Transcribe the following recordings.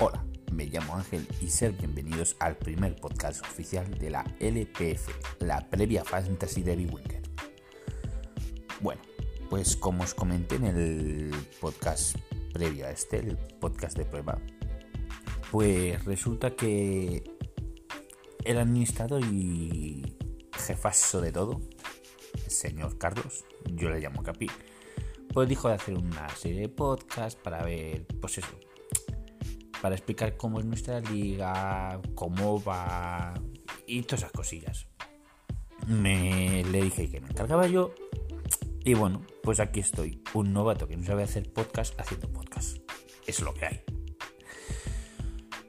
Hola, me llamo Ángel y ser bienvenidos al primer podcast oficial de la LPF, la previa Fantasy de Winger. Bueno, pues como os comenté en el podcast previo a este, el podcast de prueba, pues resulta que el administrador y jefazo de todo, señor Carlos, yo le llamo Capi, pues dijo de hacer una serie de podcasts para ver, pues eso, para explicar cómo es nuestra liga, cómo va y todas esas cosillas. Me le dije que me encargaba yo y bueno, pues aquí estoy, un novato que no sabe hacer podcast haciendo podcast. Es lo que hay.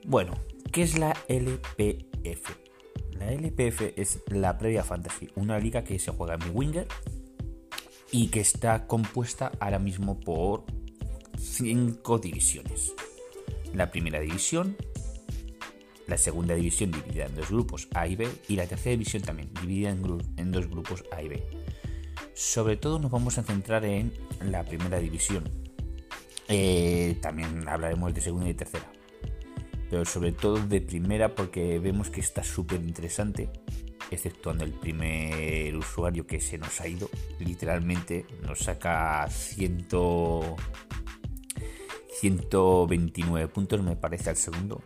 Bueno, ¿qué es la LPF? La LPF es la previa fantasy, una liga que se juega en mi winger y que está compuesta ahora mismo por cinco divisiones. La primera división, la segunda división dividida en dos grupos A y B y la tercera división también dividida en, dos grupos A y B. Sobre todo nos vamos a centrar en la primera división. Eh, también hablaremos de segunda y tercera. Pero sobre todo de primera porque vemos que está súper interesante exceptuando el primer usuario que se nos ha ido, literalmente nos saca 129 puntos, me parece, al segundo,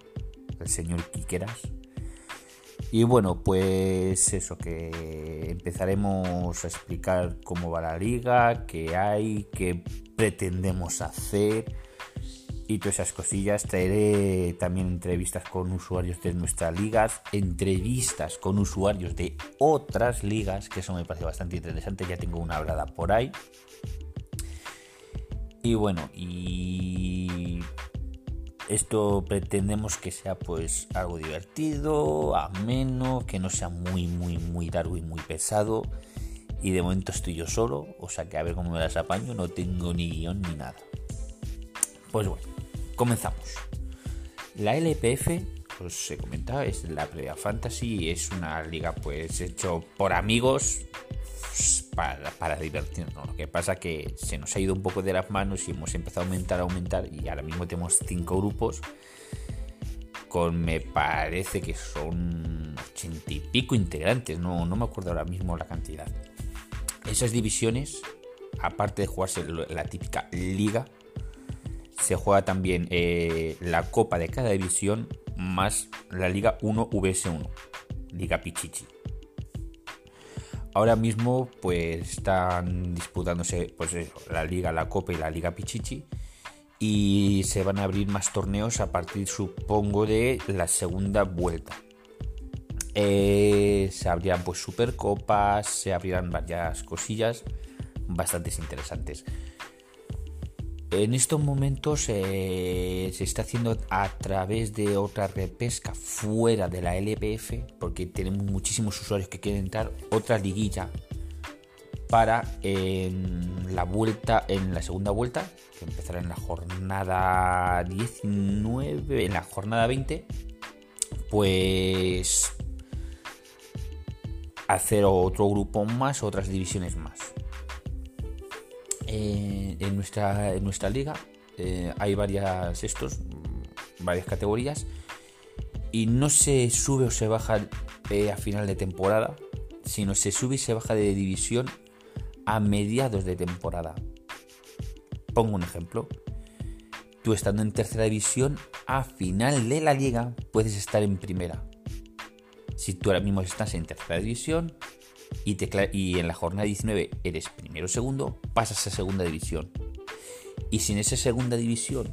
el señor Quiqueras. Y bueno, pues eso, que empezaremos a explicar cómo va la liga, qué hay, qué pretendemos hacer y todas esas cosillas. Traeré también entrevistas con usuarios de nuestras ligas, entrevistas con usuarios de otras ligas, que eso me parece bastante interesante. Ya tengo una hablada por ahí. Y bueno, y esto pretendemos que sea pues algo divertido, ameno, que no sea muy, muy, muy largo y muy pesado. Y de momento estoy yo solo, o sea que a ver cómo me las apaño, no tengo ni guion ni nada. Pues bueno, comenzamos. La LPF, pues se comenta, es la Previa Fantasy, es una liga pues hecho por amigos pues, para, divertirnos. Lo que pasa que se nos ha ido un poco de las manos y hemos empezado a aumentar, a aumentar y ahora mismo tenemos cinco grupos con me parece que son ochenta y pico integrantes, no, no me acuerdo ahora mismo la cantidad. Esas divisiones, aparte de jugarse la típica liga, se juega también eh, la copa de cada división más la Liga 1 VS1, Liga Pichichi. Ahora mismo pues están disputándose pues la Liga, la Copa y la Liga Pichichi y se van a abrir más torneos a partir supongo de la segunda vuelta. Eh, se abrirán pues supercopas, se abrirán varias cosillas bastante interesantes. En estos momentos eh, se está haciendo a través de otra repesca fuera de la LPF, porque tenemos muchísimos usuarios que quieren entrar, otra liguilla para la vuelta, en la segunda vuelta, que empezará en la jornada 19, en la jornada 20, pues hacer otro grupo más, otras divisiones más. Eh, en, nuestra, en nuestra liga eh, hay varias estos, varias categorías y no se sube o se baja eh, a final de temporada, sino se sube y se baja de división a mediados de temporada. Pongo un ejemplo. Tú estando en tercera división, a final de la liga puedes estar en primera. Si tú ahora mismo estás en tercera división, y, en la jornada 19 eres primero segundo, pasas a segunda división. Y si en esa segunda división,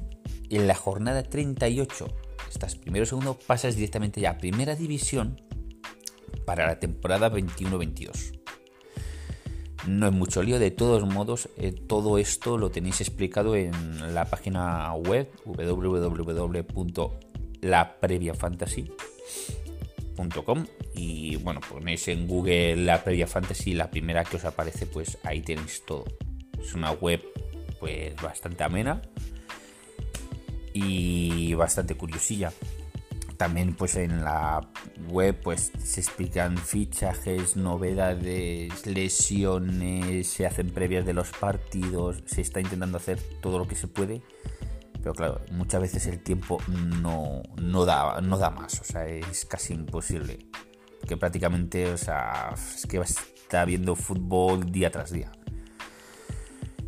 en la jornada 38, estás primero segundo, pasas directamente ya a primera división para la temporada 21-22. No es mucho lío, de todos modos, eh, todo esto lo tenéis explicado en la página web y bueno, ponéis en Google la previa fantasy, la primera que os aparece, pues ahí tenéis todo. Es una web pues bastante amena y bastante curiosilla. También pues en la web pues se explican fichajes, novedades, lesiones, se hacen previas de los partidos, se está intentando hacer todo lo que se puede Pero claro, muchas veces el tiempo no, no, da, no da más, o sea, es casi imposible. Que prácticamente, o sea, es que está viendo fútbol día tras día.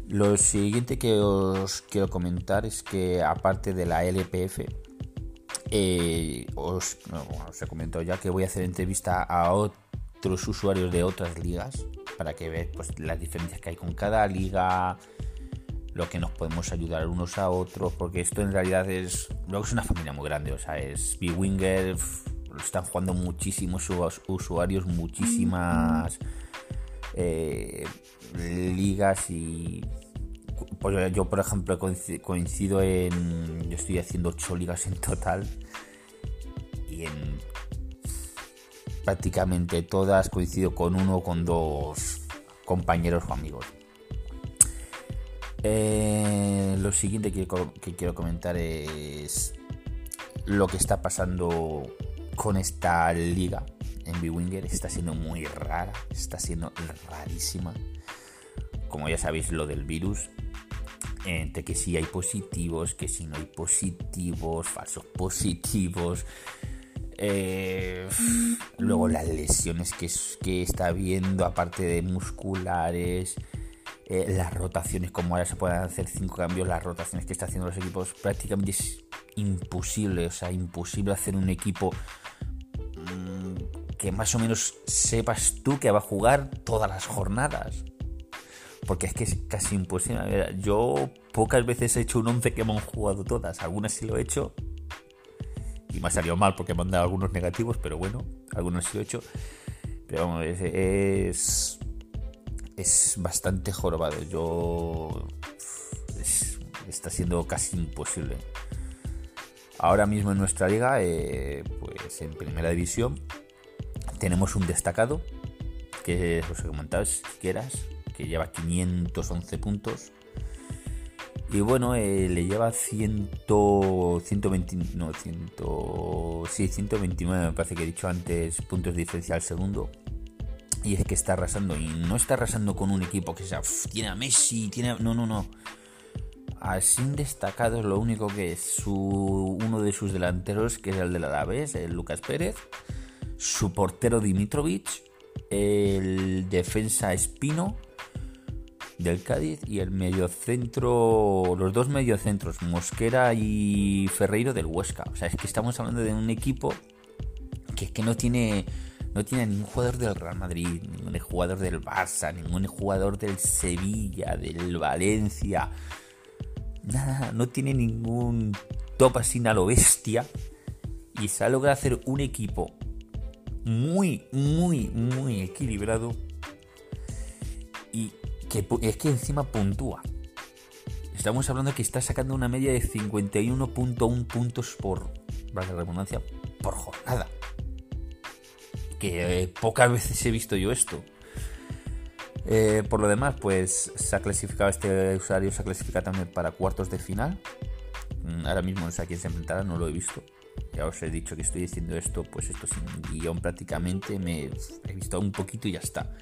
Lo siguiente que os quiero comentar es que aparte de la LPF, eh, os, he comentado ya que voy a hacer entrevista a otros usuarios de otras ligas para que veáis pues, las diferencias que hay con cada liga, lo que nos podemos ayudar unos a otros, porque esto en realidad es, luego es una familia muy grande, o sea, es B-Winger, están jugando muchísimos usuarios, muchísimas eh, ligas y pues yo por ejemplo coincido en yo estoy haciendo 8 ligas en total y en prácticamente todas coincido con uno o con dos compañeros o amigos eh, lo siguiente que, quiero comentar es lo que está pasando con esta liga en B-Winger. Está siendo muy rara, está siendo rarísima. Como ya sabéis, lo del virus. Entre que si hay positivos, que si no hay positivos, falsos positivos. Eh, luego las lesiones que, que está habiendo, aparte de musculares. Eh, las rotaciones, como ahora se pueden hacer cinco cambios, las rotaciones que está haciendo los equipos, prácticamente es imposible, o sea, imposible hacer un equipo mm, que más o menos sepas tú que va a jugar todas las jornadas. Porque es que es casi imposible. Yo pocas veces he hecho un 11 que han jugado todas. Algunas sí lo he hecho. Y me ha salido mal porque me han dado algunos negativos, pero bueno, algunos sí lo he hecho. Pero vamos, es bastante jorobado. Yo. está siendo casi imposible. Ahora mismo en nuestra liga, eh, pues en primera división, tenemos un destacado, que os he comentado, si quieras, que lleva 511 puntos. Y bueno, eh, le lleva 100, 120, no, 100, sí, 129, me parece que he dicho antes, puntos de diferencia al segundo. Y es que está arrasando. Y no está arrasando con un equipo que sea. tiene a Messi, tiene. No, no, no. Así destacado es lo único que es su, uno de sus delanteros, que es el del Alavés, el Lucas Pérez. Su portero Dimitrovic. El defensa Espino del Cádiz y el mediocentro, los dos mediocentros, Mosquera y Ferreiro del Huesca. O sea, es que estamos hablando de un equipo que, que no tiene no tiene ningún jugador del Real Madrid, ningún jugador del Barça, ningún jugador del Sevilla, del Valencia. Nada, no tiene ningún top así a lo bestia. Y se ha logrado hacer un equipo muy, muy, muy equilibrado. Y que es que encima puntúa. Estamos hablando que está sacando una media de 51.1 puntos por, la redundancia, por jornada eh, pocas veces he visto yo esto. Eh, por lo demás, pues se ha clasificado este usuario, se ha clasificado también para cuartos de final. Mm, ahora mismo no sé a quién se enfrentará, no lo he visto. Ya os he dicho que estoy diciendo esto, pues esto sin guion prácticamente, me he visto un poquito y ya está.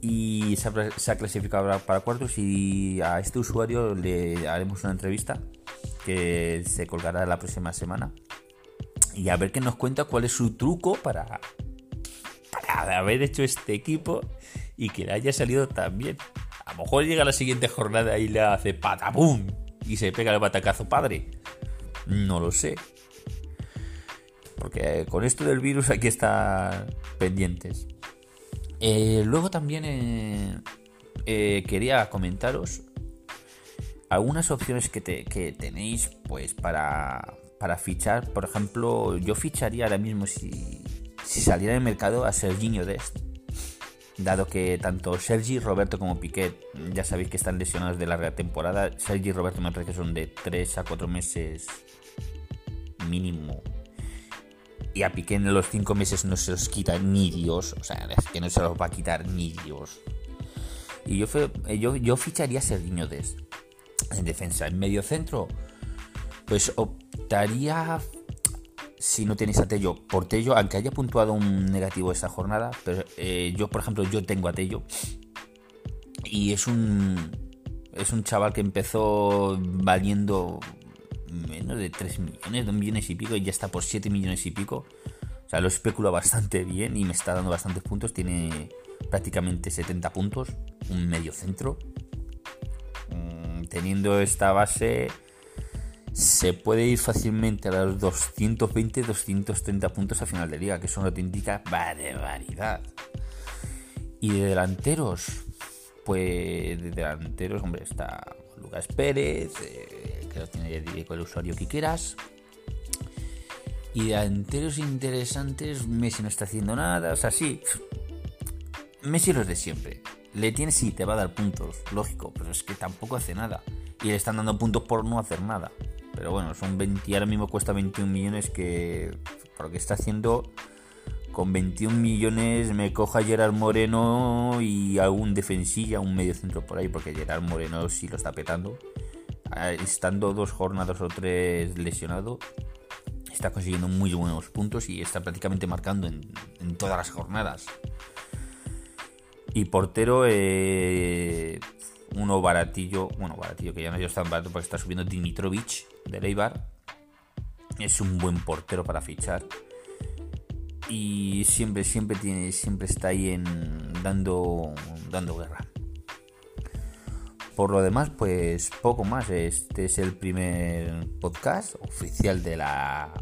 Y se ha, se ha clasificado para cuartos y a este usuario le haremos una entrevista que se colgará la próxima semana y a ver qué nos cuenta cuál es su truco para, haber hecho este equipo y que le haya salido tan bien. A lo mejor llega la siguiente jornada y le hace patapum y se pega el batacazo padre. No lo sé. Porque con esto del virus hay que estar pendientes. Eh, luego también eh, eh, quería comentaros algunas opciones que, que tenéis pues para, para fichar, por ejemplo, yo ficharía ahora mismo si, si saliera el mercado a Serginho Dest. Dado que tanto Sergi, Roberto como Piquet ya sabéis que están lesionados de larga temporada. Sergi y Roberto me parece que son de 3 a 4 meses mínimo. Y a Piquet en los 5 meses no se los quita ni Dios. O sea, es que no se los va a quitar ni Dios. Y yo, yo, yo ficharía a Serginho Dest en defensa. En medio centro, pues optaría, si no tenéis a Tello, por Tello, aunque haya puntuado un negativo esta jornada, pero eh, yo, por ejemplo, yo tengo a Tello y es un, es un chaval que empezó valiendo menos de 3 millones, 2 millones y pico, y ya está por 7 millones y pico. O sea, lo especula bastante bien y me está dando bastantes puntos. Tiene prácticamente 70 puntos, un medio centro. Mm, teniendo esta base, se puede ir fácilmente a los 220-230 puntos a final de liga, que es una auténtica barbaridad. Y de delanteros, pues de delanteros, hombre, está Lucas Pérez, eh, que lo tiene con el usuario que quieras. Y delanteros interesantes, Messi no está haciendo nada, o sea, sí. Messi los de siempre. Le tienes sí, te va a dar puntos, lógico, pero es que tampoco hace nada. Y le están dando puntos por no hacer nada. Pero bueno, son 20, ahora mismo cuesta 21 millones que por lo que está haciendo con 21 millones me coja Gerard Moreno y algún defensilla, un medio centro por ahí, porque Gerard Moreno sí lo está petando. Ah, estando dos jornadas o tres lesionado, está consiguiendo muy buenos puntos y está prácticamente marcando en, todas las jornadas. Y portero, eh, uno baratillo, bueno, baratillo que ya no es tan barato porque está subiendo Dimitrovic de Leibar. Es un buen portero para fichar. Y siempre, siempre tiene, siempre está ahí en dando, dando guerra. Por lo demás, pues poco más. Este es el primer podcast oficial de la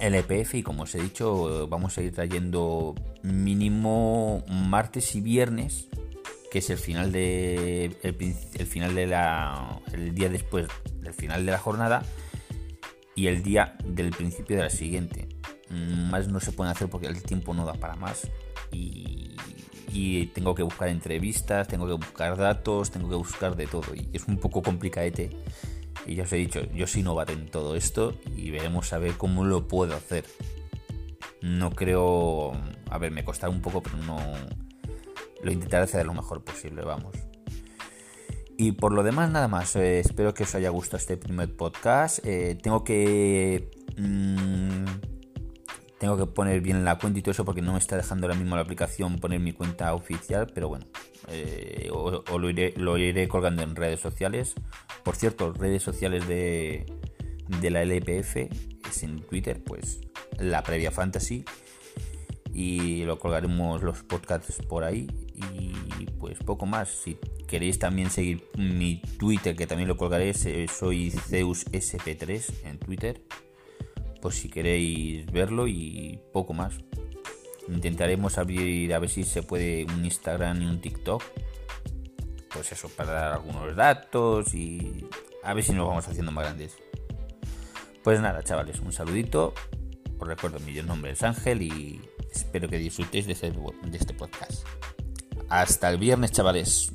LPF y como os he dicho, vamos a ir trayendo mínimo martes y viernes, que es el final de el, final de la el día después del final de la jornada y el día del principio de la siguiente. Más no se puede hacer porque el tiempo no da para más y, y tengo que buscar entrevistas, tengo que buscar datos, tengo que buscar de todo y es un poco complicadete y ya os he dicho, yo soy novato en todo esto y veremos a ver cómo lo puedo hacer. No creo... A ver, me costará un poco, pero no... Lo intentaré hacer lo mejor posible, vamos. Y por lo demás, nada más. Eh, espero que os haya gustado este primer podcast. Eh, tengo que... Mmm, tengo que poner bien la cuenta y todo eso porque no me está dejando ahora mismo la aplicación poner mi cuenta oficial, pero bueno, eh, o, lo, iré, lo, iré, colgando en redes sociales. Por cierto, redes sociales de, de la LPF es en Twitter, pues la previa fantasy. Y lo colgaremos los podcasts por ahí. Y pues poco más. Si queréis también seguir mi Twitter, que también lo colgaré, soy Zeus SP3 en Twitter si queréis verlo y poco más. Intentaremos abrir a ver si se puede un Instagram y un TikTok. Pues eso, para dar algunos datos y a ver si nos vamos haciendo más grandes. Pues nada, chavales, un saludito. Os recuerdo, mi nombre es Ángel y espero que disfrutéis de este, de este podcast. Hasta el viernes, chavales.